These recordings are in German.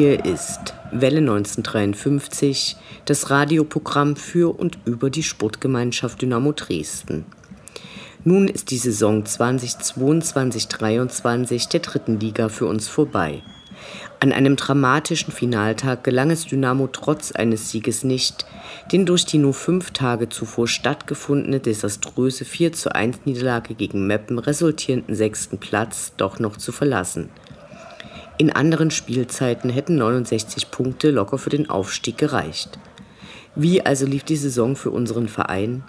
Hier ist Welle 1953, das Radioprogramm für und über die Sportgemeinschaft Dynamo Dresden. Nun ist die Saison 2022-23 der dritten Liga für uns vorbei. An einem dramatischen Finaltag gelang es Dynamo trotz eines Sieges nicht, den durch die nur fünf Tage zuvor stattgefundene desaströse 4 zu 1 Niederlage gegen Meppen resultierenden sechsten Platz doch noch zu verlassen. In anderen Spielzeiten hätten 69 Punkte locker für den Aufstieg gereicht. Wie also lief die Saison für unseren Verein?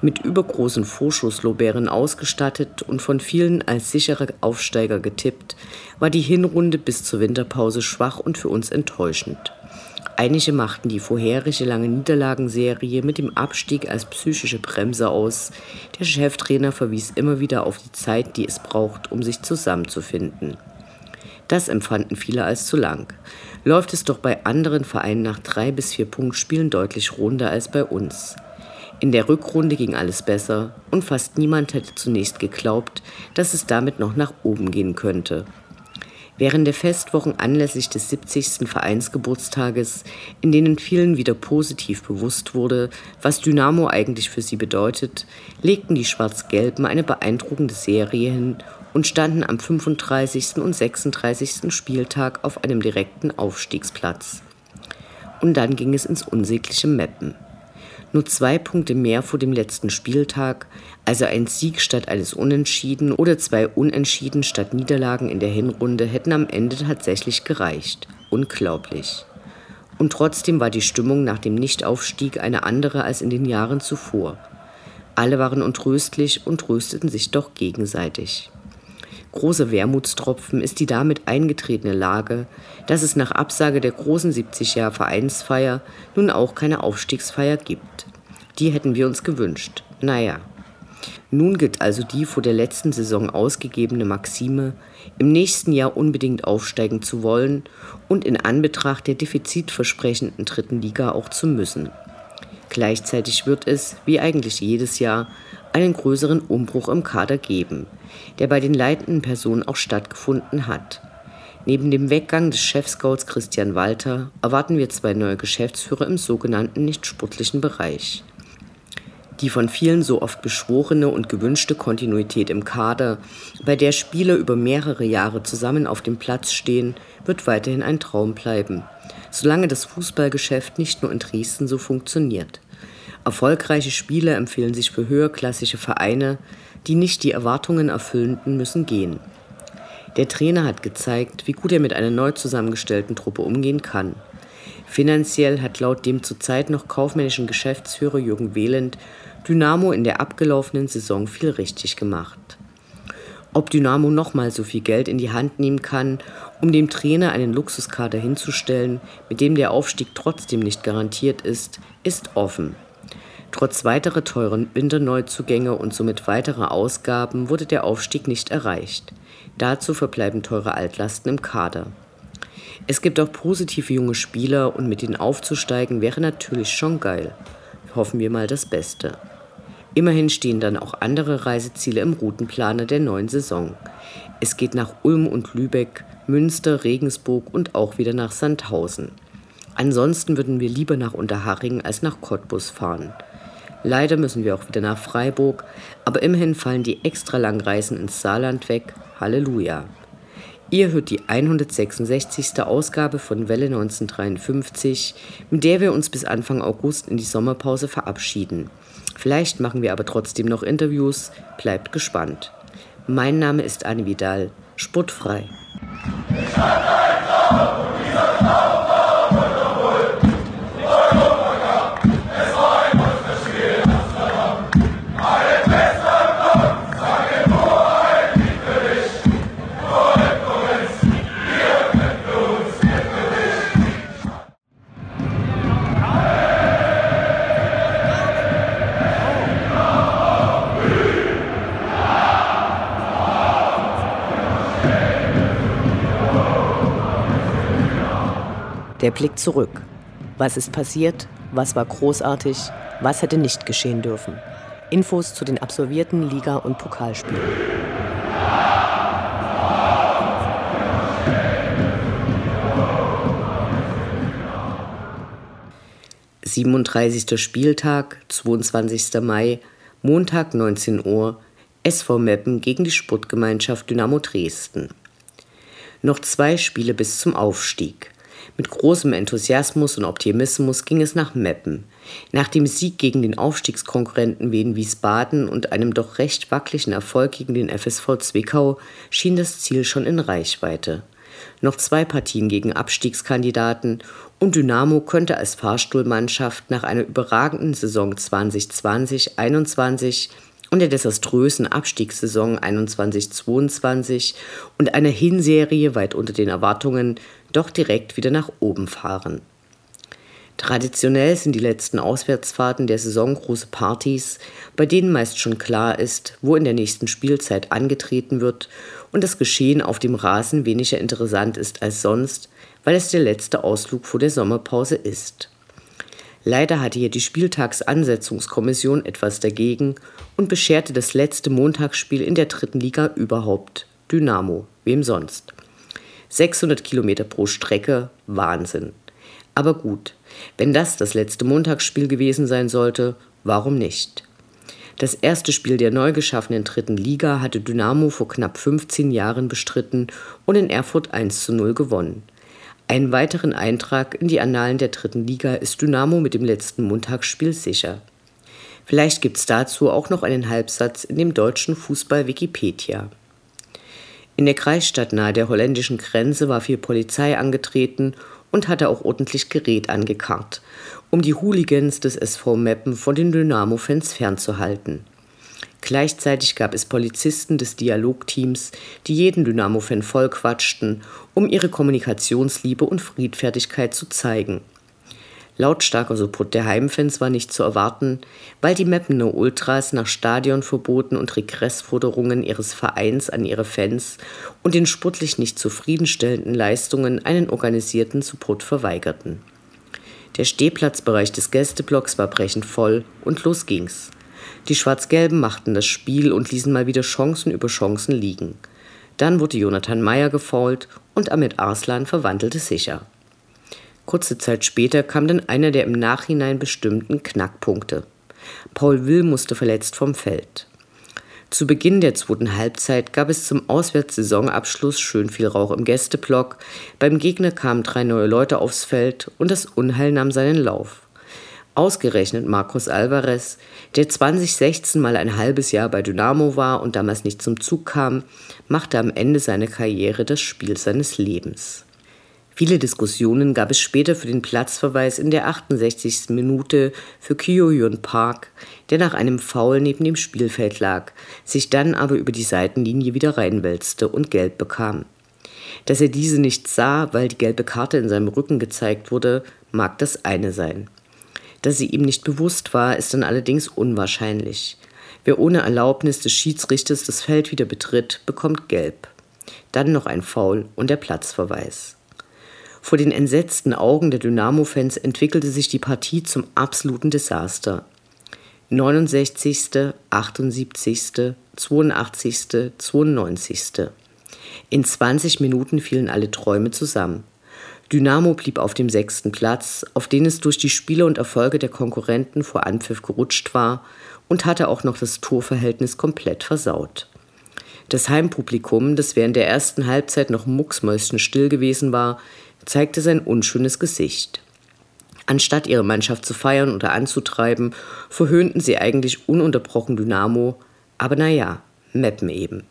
Mit übergroßen Vorschusslorbeeren ausgestattet und von vielen als sicherer Aufsteiger getippt, war die Hinrunde bis zur Winterpause schwach und für uns enttäuschend. Einige machten die vorherige lange Niederlagenserie mit dem Abstieg als psychische Bremse aus. Der Cheftrainer verwies immer wieder auf die Zeit, die es braucht, um sich zusammenzufinden. Das empfanden viele als zu lang. Läuft es doch bei anderen Vereinen nach drei bis vier Punktspielen deutlich runder als bei uns. In der Rückrunde ging alles besser und fast niemand hätte zunächst geglaubt, dass es damit noch nach oben gehen könnte. Während der Festwochen anlässlich des 70. Vereinsgeburtstages, in denen vielen wieder positiv bewusst wurde, was Dynamo eigentlich für sie bedeutet, legten die Schwarz-Gelben eine beeindruckende Serie hin und standen am 35. und 36. Spieltag auf einem direkten Aufstiegsplatz. Und dann ging es ins unsägliche Meppen. Nur zwei Punkte mehr vor dem letzten Spieltag, also ein Sieg statt eines Unentschieden oder zwei Unentschieden statt Niederlagen in der Hinrunde, hätten am Ende tatsächlich gereicht. Unglaublich. Und trotzdem war die Stimmung nach dem Nichtaufstieg eine andere als in den Jahren zuvor. Alle waren untröstlich und trösteten sich doch gegenseitig. Große Wermutstropfen ist die damit eingetretene Lage, dass es nach Absage der großen 70-Jahr Vereinsfeier nun auch keine Aufstiegsfeier gibt. Die hätten wir uns gewünscht. Naja. Nun gilt also die vor der letzten Saison ausgegebene Maxime, im nächsten Jahr unbedingt aufsteigen zu wollen und in Anbetracht der defizitversprechenden dritten Liga auch zu müssen. Gleichzeitig wird es, wie eigentlich jedes Jahr, einen größeren Umbruch im Kader geben, der bei den leitenden Personen auch stattgefunden hat. Neben dem Weggang des Chefscouts Christian Walter erwarten wir zwei neue Geschäftsführer im sogenannten nicht sportlichen Bereich. Die von vielen so oft beschworene und gewünschte Kontinuität im Kader, bei der Spieler über mehrere Jahre zusammen auf dem Platz stehen, wird weiterhin ein Traum bleiben, solange das Fußballgeschäft nicht nur in Dresden so funktioniert. Erfolgreiche Spieler empfehlen sich für höherklassige Vereine, die nicht die Erwartungen erfüllenden müssen gehen. Der Trainer hat gezeigt, wie gut er mit einer neu zusammengestellten Truppe umgehen kann. Finanziell hat laut dem zurzeit noch kaufmännischen Geschäftsführer Jürgen Wehland Dynamo in der abgelaufenen Saison viel richtig gemacht. Ob Dynamo nochmal so viel Geld in die Hand nehmen kann, um dem Trainer einen Luxuskader hinzustellen, mit dem der Aufstieg trotzdem nicht garantiert ist, ist offen. Trotz weiterer teuren Winterneuzugänge und somit weiterer Ausgaben wurde der Aufstieg nicht erreicht. Dazu verbleiben teure Altlasten im Kader. Es gibt auch positive junge Spieler und mit denen aufzusteigen wäre natürlich schon geil. Hoffen wir mal das Beste. Immerhin stehen dann auch andere Reiseziele im Routenplaner der neuen Saison. Es geht nach Ulm und Lübeck, Münster, Regensburg und auch wieder nach Sandhausen. Ansonsten würden wir lieber nach Unterhaching als nach Cottbus fahren. Leider müssen wir auch wieder nach Freiburg, aber immerhin fallen die extra langen Reisen ins Saarland weg. Halleluja. Ihr hört die 166. Ausgabe von Welle 1953, mit der wir uns bis Anfang August in die Sommerpause verabschieden. Vielleicht machen wir aber trotzdem noch Interviews. Bleibt gespannt. Mein Name ist Anne Vidal. Sportfrei. Der Blick zurück. Was ist passiert? Was war großartig? Was hätte nicht geschehen dürfen? Infos zu den absolvierten Liga- und Pokalspielen. 37. Spieltag, 22. Mai, Montag 19 Uhr, SV Meppen gegen die Sportgemeinschaft Dynamo Dresden. Noch zwei Spiele bis zum Aufstieg. Mit großem Enthusiasmus und Optimismus ging es nach Meppen. Nach dem Sieg gegen den Aufstiegskonkurrenten Wien Wiesbaden und einem doch recht wackeligen Erfolg gegen den FSV Zwickau schien das Ziel schon in Reichweite. Noch zwei Partien gegen Abstiegskandidaten und Dynamo könnte als Fahrstuhlmannschaft nach einer überragenden Saison 2020-21 und der desaströsen Abstiegssaison 21-22 und einer Hinserie weit unter den Erwartungen doch direkt wieder nach oben fahren. Traditionell sind die letzten Auswärtsfahrten der Saison große Partys, bei denen meist schon klar ist, wo in der nächsten Spielzeit angetreten wird und das Geschehen auf dem Rasen weniger interessant ist als sonst, weil es der letzte Ausflug vor der Sommerpause ist. Leider hatte hier die Spieltagsansetzungskommission etwas dagegen und bescherte das letzte Montagsspiel in der dritten Liga überhaupt. Dynamo, wem sonst? 600 Kilometer pro Strecke, Wahnsinn. Aber gut, wenn das das letzte Montagsspiel gewesen sein sollte, warum nicht? Das erste Spiel der neu geschaffenen dritten Liga hatte Dynamo vor knapp 15 Jahren bestritten und in Erfurt 1 zu 0 gewonnen. Einen weiteren Eintrag in die Annalen der dritten Liga ist Dynamo mit dem letzten Montagsspiel sicher. Vielleicht gibt es dazu auch noch einen Halbsatz in dem deutschen Fußball Wikipedia. In der Kreisstadt nahe der holländischen Grenze war viel Polizei angetreten und hatte auch ordentlich Gerät angekarrt, um die Hooligans des SV Meppen von den Dynamo-Fans fernzuhalten. Gleichzeitig gab es Polizisten des Dialogteams, die jeden Dynamo-Fan vollquatschten, um ihre Kommunikationsliebe und Friedfertigkeit zu zeigen. Lautstarker Support der Heimfans war nicht zu erwarten, weil die Meppener Ultras nach Stadionverboten und Regressforderungen ihres Vereins an ihre Fans und den sportlich nicht zufriedenstellenden Leistungen einen organisierten Support verweigerten. Der Stehplatzbereich des Gästeblocks war brechend voll und los ging's. Die Schwarz-Gelben machten das Spiel und ließen mal wieder Chancen über Chancen liegen. Dann wurde Jonathan Meyer gefault und Ahmed Arslan verwandelte sicher. Kurze Zeit später kam dann einer der im Nachhinein bestimmten Knackpunkte. Paul Will musste verletzt vom Feld. Zu Beginn der zweiten Halbzeit gab es zum Auswärtssaisonabschluss schön viel Rauch im Gästeblock. Beim Gegner kamen drei neue Leute aufs Feld und das Unheil nahm seinen Lauf. Ausgerechnet Marcos Alvarez, der 2016 mal ein halbes Jahr bei Dynamo war und damals nicht zum Zug kam, machte am Ende seiner Karriere das Spiel seines Lebens. Viele Diskussionen gab es später für den Platzverweis in der 68. Minute für Kyoyon Park, der nach einem Foul neben dem Spielfeld lag, sich dann aber über die Seitenlinie wieder reinwälzte und gelb bekam. Dass er diese nicht sah, weil die gelbe Karte in seinem Rücken gezeigt wurde, mag das eine sein. Dass sie ihm nicht bewusst war, ist dann allerdings unwahrscheinlich. Wer ohne Erlaubnis des Schiedsrichters das Feld wieder betritt, bekommt Gelb. Dann noch ein Foul und der Platzverweis. Vor den entsetzten Augen der Dynamo-Fans entwickelte sich die Partie zum absoluten Desaster. 69., 78., 82., 92. In 20 Minuten fielen alle Träume zusammen. Dynamo blieb auf dem sechsten Platz, auf den es durch die Spiele und Erfolge der Konkurrenten vor Anpfiff gerutscht war und hatte auch noch das Torverhältnis komplett versaut. Das Heimpublikum, das während der ersten Halbzeit noch mucksmäuschenstill gewesen war, zeigte sein unschönes Gesicht. Anstatt ihre Mannschaft zu feiern oder anzutreiben, verhöhnten sie eigentlich ununterbrochen Dynamo, aber naja, Meppen eben.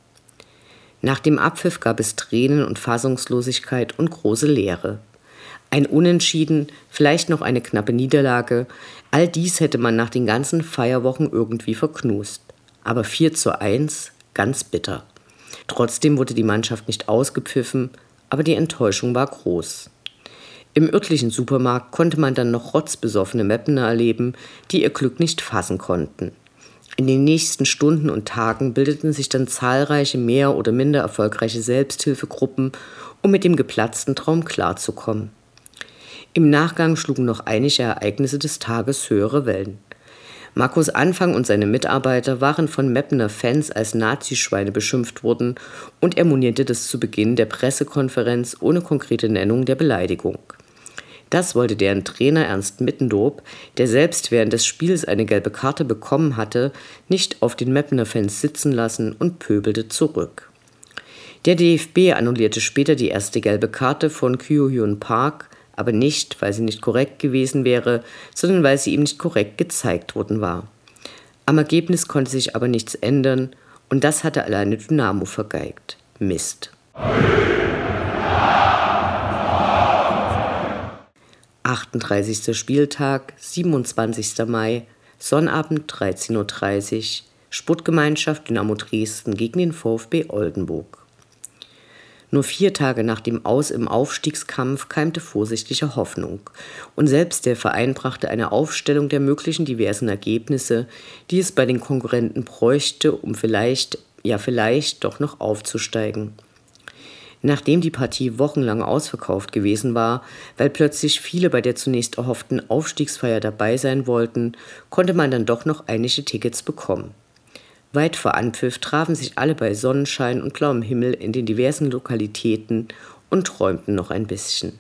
Nach dem Abpfiff gab es Tränen und Fassungslosigkeit und große Leere. Ein Unentschieden, vielleicht noch eine knappe Niederlage, all dies hätte man nach den ganzen Feierwochen irgendwie verknust. Aber 4 zu 1, ganz bitter. Trotzdem wurde die Mannschaft nicht ausgepfiffen, aber die Enttäuschung war groß. Im örtlichen Supermarkt konnte man dann noch rotzbesoffene Meppener erleben, die ihr Glück nicht fassen konnten. In den nächsten Stunden und Tagen bildeten sich dann zahlreiche mehr oder minder erfolgreiche Selbsthilfegruppen, um mit dem geplatzten Traum klarzukommen. Im Nachgang schlugen noch einige Ereignisse des Tages höhere Wellen. Markus Anfang und seine Mitarbeiter waren von Meppener Fans als Nazischweine beschimpft worden und er monierte das zu Beginn der Pressekonferenz ohne konkrete Nennung der Beleidigung. Das wollte deren Trainer Ernst Mittendorp, der selbst während des Spiels eine gelbe Karte bekommen hatte, nicht auf den Meppener Fans sitzen lassen und pöbelte zurück. Der DFB annullierte später die erste gelbe Karte von Kyo-Hyun Park, aber nicht, weil sie nicht korrekt gewesen wäre, sondern weil sie ihm nicht korrekt gezeigt worden war. Am Ergebnis konnte sich aber nichts ändern und das hatte alleine Dynamo vergeigt. Mist. 38. Spieltag, 27. Mai, Sonnabend 13.30 Uhr, Sportgemeinschaft Dynamo Dresden gegen den VfB Oldenburg. Nur vier Tage nach dem Aus im Aufstiegskampf keimte vorsichtige Hoffnung. Und selbst der Verein brachte eine Aufstellung der möglichen diversen Ergebnisse, die es bei den Konkurrenten bräuchte, um vielleicht, ja vielleicht doch noch aufzusteigen. Nachdem die Partie wochenlang ausverkauft gewesen war, weil plötzlich viele bei der zunächst erhofften Aufstiegsfeier dabei sein wollten, konnte man dann doch noch einige Tickets bekommen. Weit vor Anpfiff trafen sich alle bei Sonnenschein und blauem Himmel in den diversen Lokalitäten und träumten noch ein bisschen.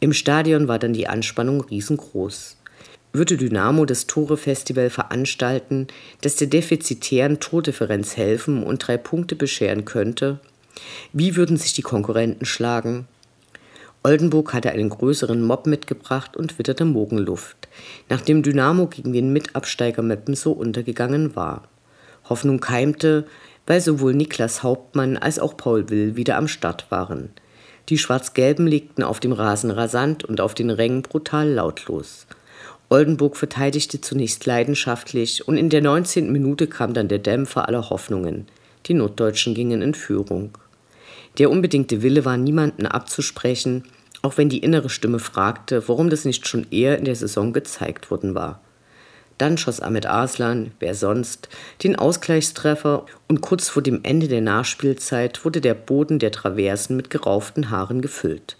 Im Stadion war dann die Anspannung riesengroß. Würde Dynamo das Tore-Festival veranstalten, das der defizitären Tordifferenz helfen und drei Punkte bescheren könnte? Wie würden sich die Konkurrenten schlagen? Oldenburg hatte einen größeren Mob mitgebracht und witterte Morgenluft, nachdem Dynamo gegen den Mitabsteiger Meppen so untergegangen war. Hoffnung keimte, weil sowohl Niklas Hauptmann als auch Paul Will wieder am Start waren. Die Schwarz-Gelben legten auf dem Rasen rasant und auf den Rängen brutal lautlos. Oldenburg verteidigte zunächst leidenschaftlich und in der 19. Minute kam dann der Dämpfer aller Hoffnungen. Die Norddeutschen gingen in Führung. Der unbedingte Wille war niemanden abzusprechen, auch wenn die innere Stimme fragte, warum das nicht schon eher in der Saison gezeigt worden war. Dann schoss Ahmed Arslan, wer sonst, den Ausgleichstreffer und kurz vor dem Ende der Nachspielzeit wurde der Boden der Traversen mit gerauften Haaren gefüllt.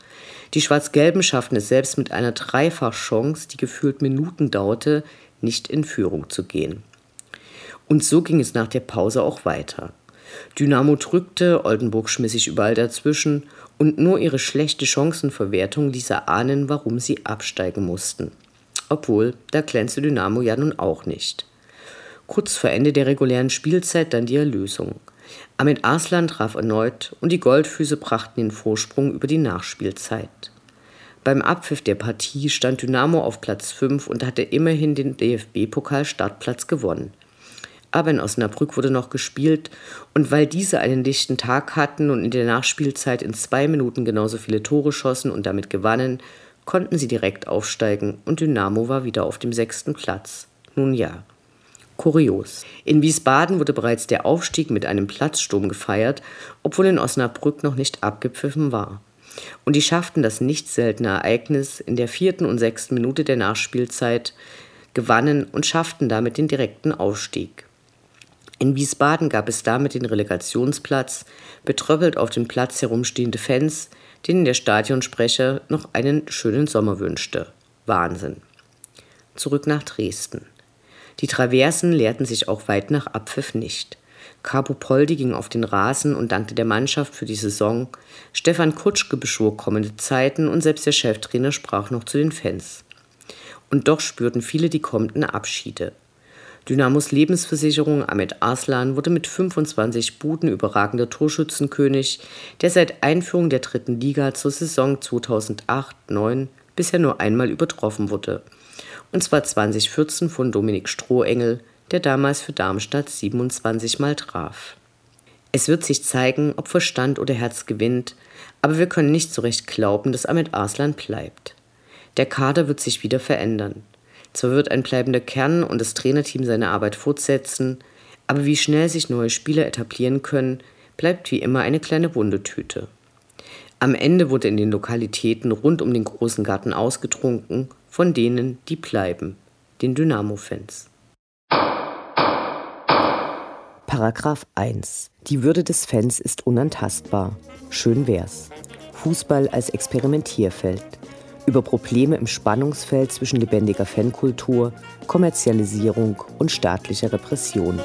Die Schwarz-Gelben schafften es selbst mit einer Dreifachchance, die gefühlt Minuten dauerte, nicht in Führung zu gehen. Und so ging es nach der Pause auch weiter. Dynamo drückte, Oldenburg schmiss sich überall dazwischen und nur ihre schlechte Chancenverwertung ließ erahnen, warum sie absteigen mussten. Obwohl, da glänzte Dynamo ja nun auch nicht. Kurz vor Ende der regulären Spielzeit dann die Erlösung. Ahmed Arslan traf erneut und die Goldfüße brachten den Vorsprung über die Nachspielzeit. Beim Abpfiff der Partie stand Dynamo auf Platz 5 und hatte immerhin den DFB-Pokal-Startplatz gewonnen aber in Osnabrück wurde noch gespielt und weil diese einen dichten Tag hatten und in der Nachspielzeit in zwei Minuten genauso viele Tore schossen und damit gewannen, konnten sie direkt aufsteigen und Dynamo war wieder auf dem sechsten Platz. Nun ja. Kurios. In Wiesbaden wurde bereits der Aufstieg mit einem Platzsturm gefeiert, obwohl in Osnabrück noch nicht abgepfiffen war. Und die schafften das nicht seltene Ereignis in der vierten und sechsten Minute der Nachspielzeit, gewannen und schafften damit den direkten Aufstieg. In Wiesbaden gab es damit den Relegationsplatz, betröppelt auf dem Platz herumstehende Fans, denen der Stadionsprecher noch einen schönen Sommer wünschte. Wahnsinn. Zurück nach Dresden. Die Traversen leerten sich auch weit nach Abpfiff nicht. Capo Poldi ging auf den Rasen und dankte der Mannschaft für die Saison. Stefan Kutschke beschwor kommende Zeiten und selbst der Cheftrainer sprach noch zu den Fans. Und doch spürten viele die kommenden Abschiede. Dynamos Lebensversicherung Ahmed Arslan wurde mit 25 Buden überragender Torschützenkönig, der seit Einführung der dritten Liga zur Saison 2008-9 bisher nur einmal übertroffen wurde. Und zwar 2014 von Dominik Strohengel, der damals für Darmstadt 27 Mal traf. Es wird sich zeigen, ob Verstand oder Herz gewinnt, aber wir können nicht so recht glauben, dass Ahmed Arslan bleibt. Der Kader wird sich wieder verändern. Zwar wird ein bleibender Kern und das Trainerteam seine Arbeit fortsetzen, aber wie schnell sich neue Spieler etablieren können, bleibt wie immer eine kleine Wundetüte. Am Ende wurde in den Lokalitäten rund um den großen Garten ausgetrunken, von denen, die bleiben, den Dynamo-Fans. Paragraph 1. Die Würde des Fans ist unantastbar. Schön wär's. Fußball als Experimentierfeld. Über Probleme im Spannungsfeld zwischen lebendiger Fankultur, Kommerzialisierung und staatlicher Repression.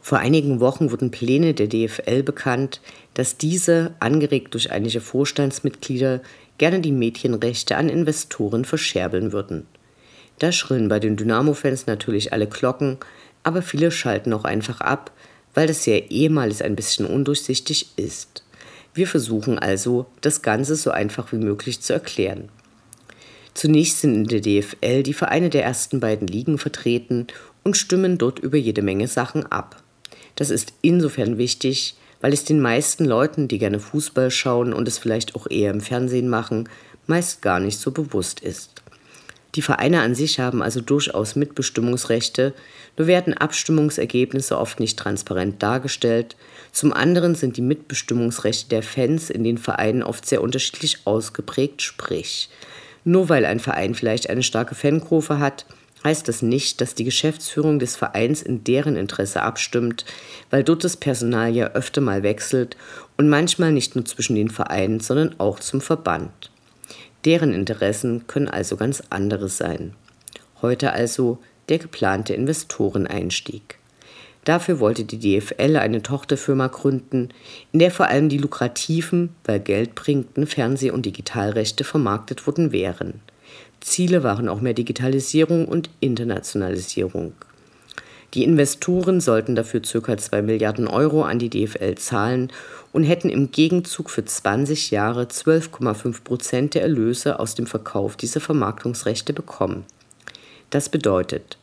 Vor einigen Wochen wurden Pläne der DFL bekannt, dass diese, angeregt durch einige Vorstandsmitglieder, gerne die Medienrechte an Investoren verscherbeln würden. Da schrillen bei den Dynamo-Fans natürlich alle Glocken, aber viele schalten auch einfach ab, weil das ja ehemals ein bisschen undurchsichtig ist. Wir versuchen also, das Ganze so einfach wie möglich zu erklären. Zunächst sind in der DFL die Vereine der ersten beiden Ligen vertreten und stimmen dort über jede Menge Sachen ab. Das ist insofern wichtig, weil es den meisten Leuten, die gerne Fußball schauen und es vielleicht auch eher im Fernsehen machen, meist gar nicht so bewusst ist. Die Vereine an sich haben also durchaus Mitbestimmungsrechte, nur werden Abstimmungsergebnisse oft nicht transparent dargestellt. Zum anderen sind die Mitbestimmungsrechte der Fans in den Vereinen oft sehr unterschiedlich ausgeprägt, sprich, nur weil ein Verein vielleicht eine starke Fankurve hat, heißt das nicht, dass die Geschäftsführung des Vereins in deren Interesse abstimmt, weil dort das Personal ja öfter mal wechselt und manchmal nicht nur zwischen den Vereinen, sondern auch zum Verband. Deren Interessen können also ganz andere sein. Heute also der geplante Investoreneinstieg. Dafür wollte die DFL eine Tochterfirma gründen, in der vor allem die lukrativen, weil Geld bringenden Fernseh- und Digitalrechte vermarktet worden wären. Ziele waren auch mehr Digitalisierung und Internationalisierung. Die Investoren sollten dafür ca. 2 Milliarden Euro an die DFL zahlen und hätten im Gegenzug für 20 Jahre 12,5 Prozent der Erlöse aus dem Verkauf dieser Vermarktungsrechte bekommen. Das bedeutet,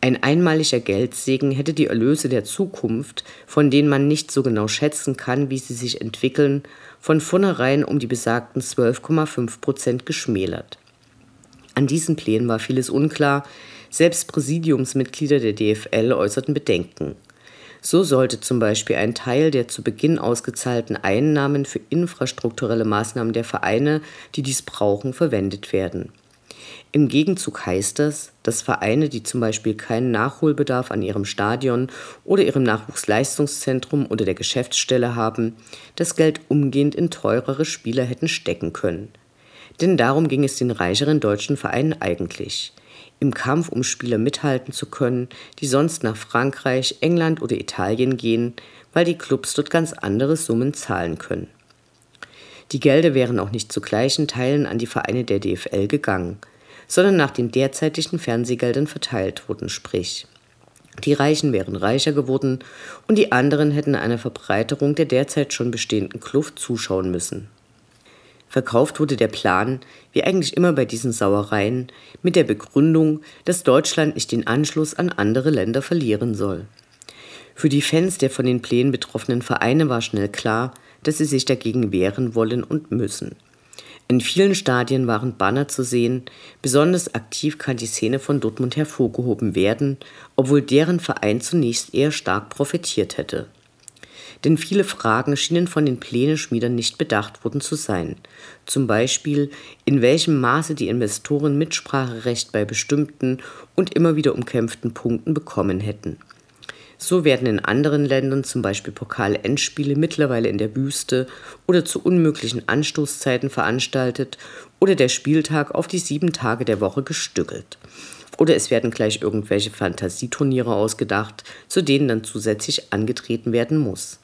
ein einmaliger Geldsegen hätte die Erlöse der Zukunft, von denen man nicht so genau schätzen kann, wie sie sich entwickeln, von vornherein um die besagten 12,5 Prozent geschmälert. An diesen Plänen war vieles unklar, selbst Präsidiumsmitglieder der DFL äußerten Bedenken. So sollte zum Beispiel ein Teil der zu Beginn ausgezahlten Einnahmen für infrastrukturelle Maßnahmen der Vereine, die dies brauchen, verwendet werden. Im Gegenzug heißt das, dass Vereine, die zum Beispiel keinen Nachholbedarf an ihrem Stadion oder ihrem Nachwuchsleistungszentrum oder der Geschäftsstelle haben, das Geld umgehend in teurere Spieler hätten stecken können. Denn darum ging es den reicheren deutschen Vereinen eigentlich. Im Kampf um Spieler mithalten zu können, die sonst nach Frankreich, England oder Italien gehen, weil die Clubs dort ganz andere Summen zahlen können. Die Gelder wären auch nicht zu gleichen Teilen an die Vereine der DFL gegangen, sondern nach den derzeitigen Fernsehgeldern verteilt wurden, sprich die Reichen wären reicher geworden und die anderen hätten einer Verbreiterung der derzeit schon bestehenden Kluft zuschauen müssen. Verkauft wurde der Plan, wie eigentlich immer bei diesen Sauereien, mit der Begründung, dass Deutschland nicht den Anschluss an andere Länder verlieren soll. Für die Fans der von den Plänen betroffenen Vereine war schnell klar, dass sie sich dagegen wehren wollen und müssen. In vielen Stadien waren Banner zu sehen, besonders aktiv kann die Szene von Dortmund hervorgehoben werden, obwohl deren Verein zunächst eher stark profitiert hätte denn viele Fragen schienen von den Pläneschmiedern nicht bedacht worden zu sein. Zum Beispiel, in welchem Maße die Investoren Mitspracherecht bei bestimmten und immer wieder umkämpften Punkten bekommen hätten. So werden in anderen Ländern zum Beispiel Pokal-Endspiele mittlerweile in der Wüste oder zu unmöglichen Anstoßzeiten veranstaltet oder der Spieltag auf die sieben Tage der Woche gestückelt. Oder es werden gleich irgendwelche Fantasieturniere ausgedacht, zu denen dann zusätzlich angetreten werden muss.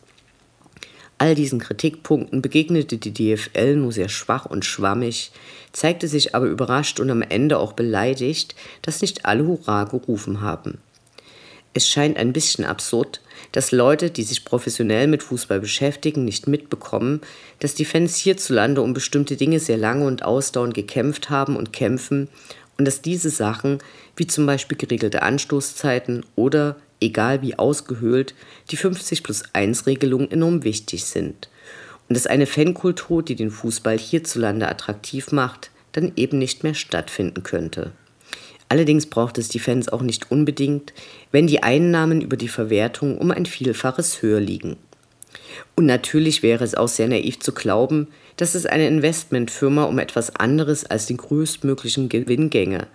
All diesen Kritikpunkten begegnete die DFL nur sehr schwach und schwammig, zeigte sich aber überrascht und am Ende auch beleidigt, dass nicht alle Hurra gerufen haben. Es scheint ein bisschen absurd, dass Leute, die sich professionell mit Fußball beschäftigen, nicht mitbekommen, dass die Fans hierzulande um bestimmte Dinge sehr lange und ausdauernd gekämpft haben und kämpfen und dass diese Sachen, wie zum Beispiel geregelte Anstoßzeiten oder egal wie ausgehöhlt, die 50 plus 1 Regelung enorm wichtig sind. Und dass eine Fankultur, die den Fußball hierzulande attraktiv macht, dann eben nicht mehr stattfinden könnte. Allerdings braucht es die Fans auch nicht unbedingt, wenn die Einnahmen über die Verwertung um ein Vielfaches höher liegen. Und natürlich wäre es auch sehr naiv zu glauben, dass es eine Investmentfirma um etwas anderes als den größtmöglichen Gewinn ginge.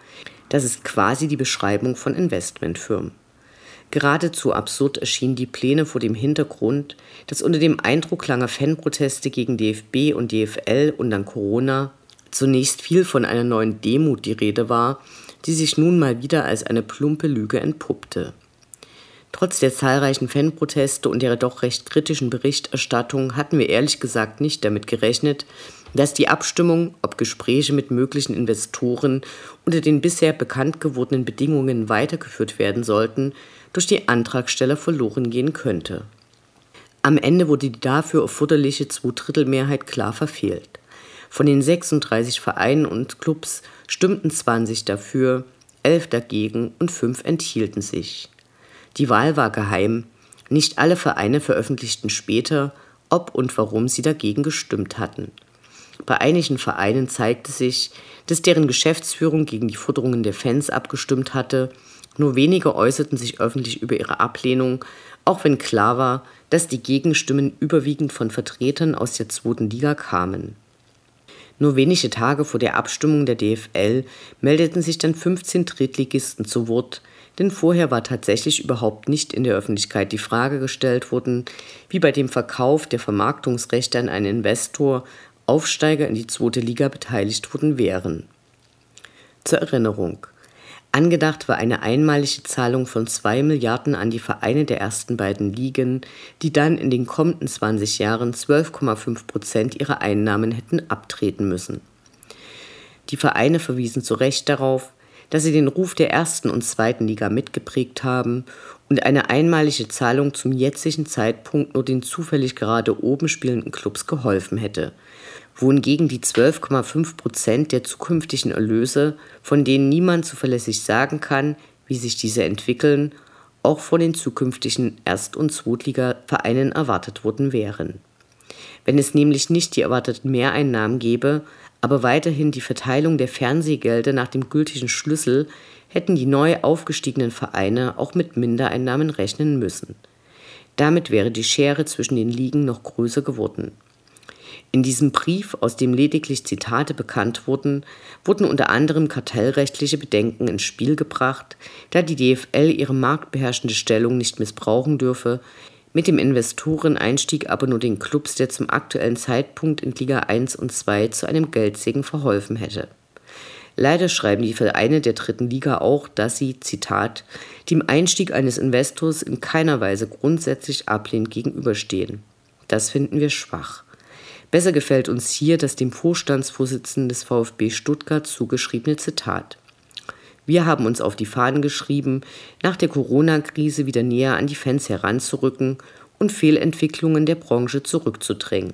Das ist quasi die Beschreibung von Investmentfirmen. Geradezu absurd erschienen die Pläne vor dem Hintergrund, dass unter dem Eindruck langer Fanproteste gegen DFB und DFL und dann Corona zunächst viel von einer neuen Demut die Rede war, die sich nun mal wieder als eine plumpe Lüge entpuppte. Trotz der zahlreichen Fanproteste und ihrer doch recht kritischen Berichterstattung hatten wir ehrlich gesagt nicht damit gerechnet, dass die Abstimmung, ob Gespräche mit möglichen Investoren unter den bisher bekannt gewordenen Bedingungen weitergeführt werden sollten, durch die Antragsteller verloren gehen könnte. Am Ende wurde die dafür erforderliche Zweidrittelmehrheit klar verfehlt. Von den 36 Vereinen und Clubs stimmten 20 dafür, 11 dagegen und 5 enthielten sich. Die Wahl war geheim. Nicht alle Vereine veröffentlichten später, ob und warum sie dagegen gestimmt hatten. Bei einigen Vereinen zeigte sich, dass deren Geschäftsführung gegen die Forderungen der Fans abgestimmt hatte. Nur wenige äußerten sich öffentlich über ihre Ablehnung, auch wenn klar war, dass die Gegenstimmen überwiegend von Vertretern aus der zweiten Liga kamen. Nur wenige Tage vor der Abstimmung der DFL meldeten sich dann 15 Drittligisten zu Wort, denn vorher war tatsächlich überhaupt nicht in der Öffentlichkeit die Frage gestellt worden, wie bei dem Verkauf der Vermarktungsrechte an einen Investor Aufsteiger in die zweite Liga beteiligt worden wären. Zur Erinnerung. Angedacht war eine einmalige Zahlung von 2 Milliarden an die Vereine der ersten beiden Ligen, die dann in den kommenden 20 Jahren 12,5 Prozent ihrer Einnahmen hätten abtreten müssen. Die Vereine verwiesen zu Recht darauf, dass sie den Ruf der ersten und zweiten Liga mitgeprägt haben und eine einmalige Zahlung zum jetzigen Zeitpunkt nur den zufällig gerade oben spielenden Clubs geholfen hätte, wohingegen die 12,5 Prozent der zukünftigen Erlöse, von denen niemand zuverlässig sagen kann, wie sich diese entwickeln, auch von den zukünftigen Erst- und Zweitliga-Vereinen erwartet worden wären. Wenn es nämlich nicht die erwarteten Mehreinnahmen gäbe, aber weiterhin die Verteilung der Fernsehgelder nach dem gültigen Schlüssel, hätten die neu aufgestiegenen Vereine auch mit Mindereinnahmen rechnen müssen. Damit wäre die Schere zwischen den Ligen noch größer geworden. In diesem Brief, aus dem lediglich Zitate bekannt wurden, wurden unter anderem kartellrechtliche Bedenken ins Spiel gebracht, da die DFL ihre marktbeherrschende Stellung nicht missbrauchen dürfe, mit dem Investoreneinstieg aber nur den Clubs der zum aktuellen Zeitpunkt in Liga 1 und 2 zu einem Geldsegen verholfen hätte. Leider schreiben die Vereine der dritten Liga auch, dass sie, Zitat, dem Einstieg eines Investors in keiner Weise grundsätzlich ablehnend gegenüberstehen. Das finden wir schwach. Besser gefällt uns hier das dem Vorstandsvorsitzenden des VfB Stuttgart zugeschriebene Zitat. Wir haben uns auf die Fahnen geschrieben, nach der Corona-Krise wieder näher an die Fans heranzurücken und Fehlentwicklungen der Branche zurückzudrängen.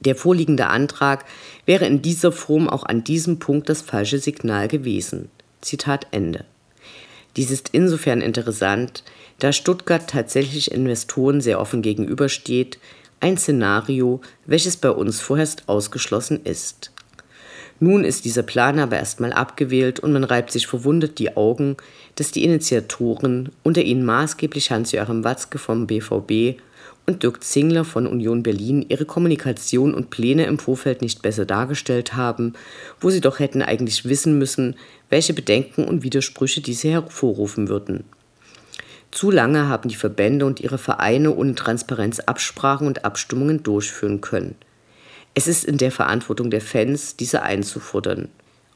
Der vorliegende Antrag wäre in dieser Form auch an diesem Punkt das falsche Signal gewesen. Zitat Ende. Dies ist insofern interessant, da Stuttgart tatsächlich Investoren sehr offen gegenübersteht, ein Szenario, welches bei uns vorerst ausgeschlossen ist. Nun ist dieser Plan aber erstmal abgewählt und man reibt sich verwundert die Augen, dass die Initiatoren, unter ihnen maßgeblich Hans-Joachim Watzke vom BVB und Dirk Zingler von Union Berlin, ihre Kommunikation und Pläne im Vorfeld nicht besser dargestellt haben, wo sie doch hätten eigentlich wissen müssen, welche Bedenken und Widersprüche diese hervorrufen würden. Zu lange haben die Verbände und ihre Vereine ohne Transparenz Absprachen und Abstimmungen durchführen können. Es ist in der Verantwortung der Fans, diese einzufordern.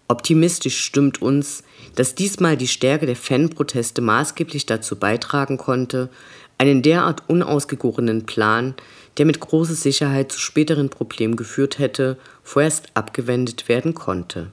Optimistisch stimmt uns, dass diesmal die Stärke der Fanproteste maßgeblich dazu beitragen konnte, einen derart unausgegorenen Plan, der mit großer Sicherheit zu späteren Problemen geführt hätte, vorerst abgewendet werden konnte.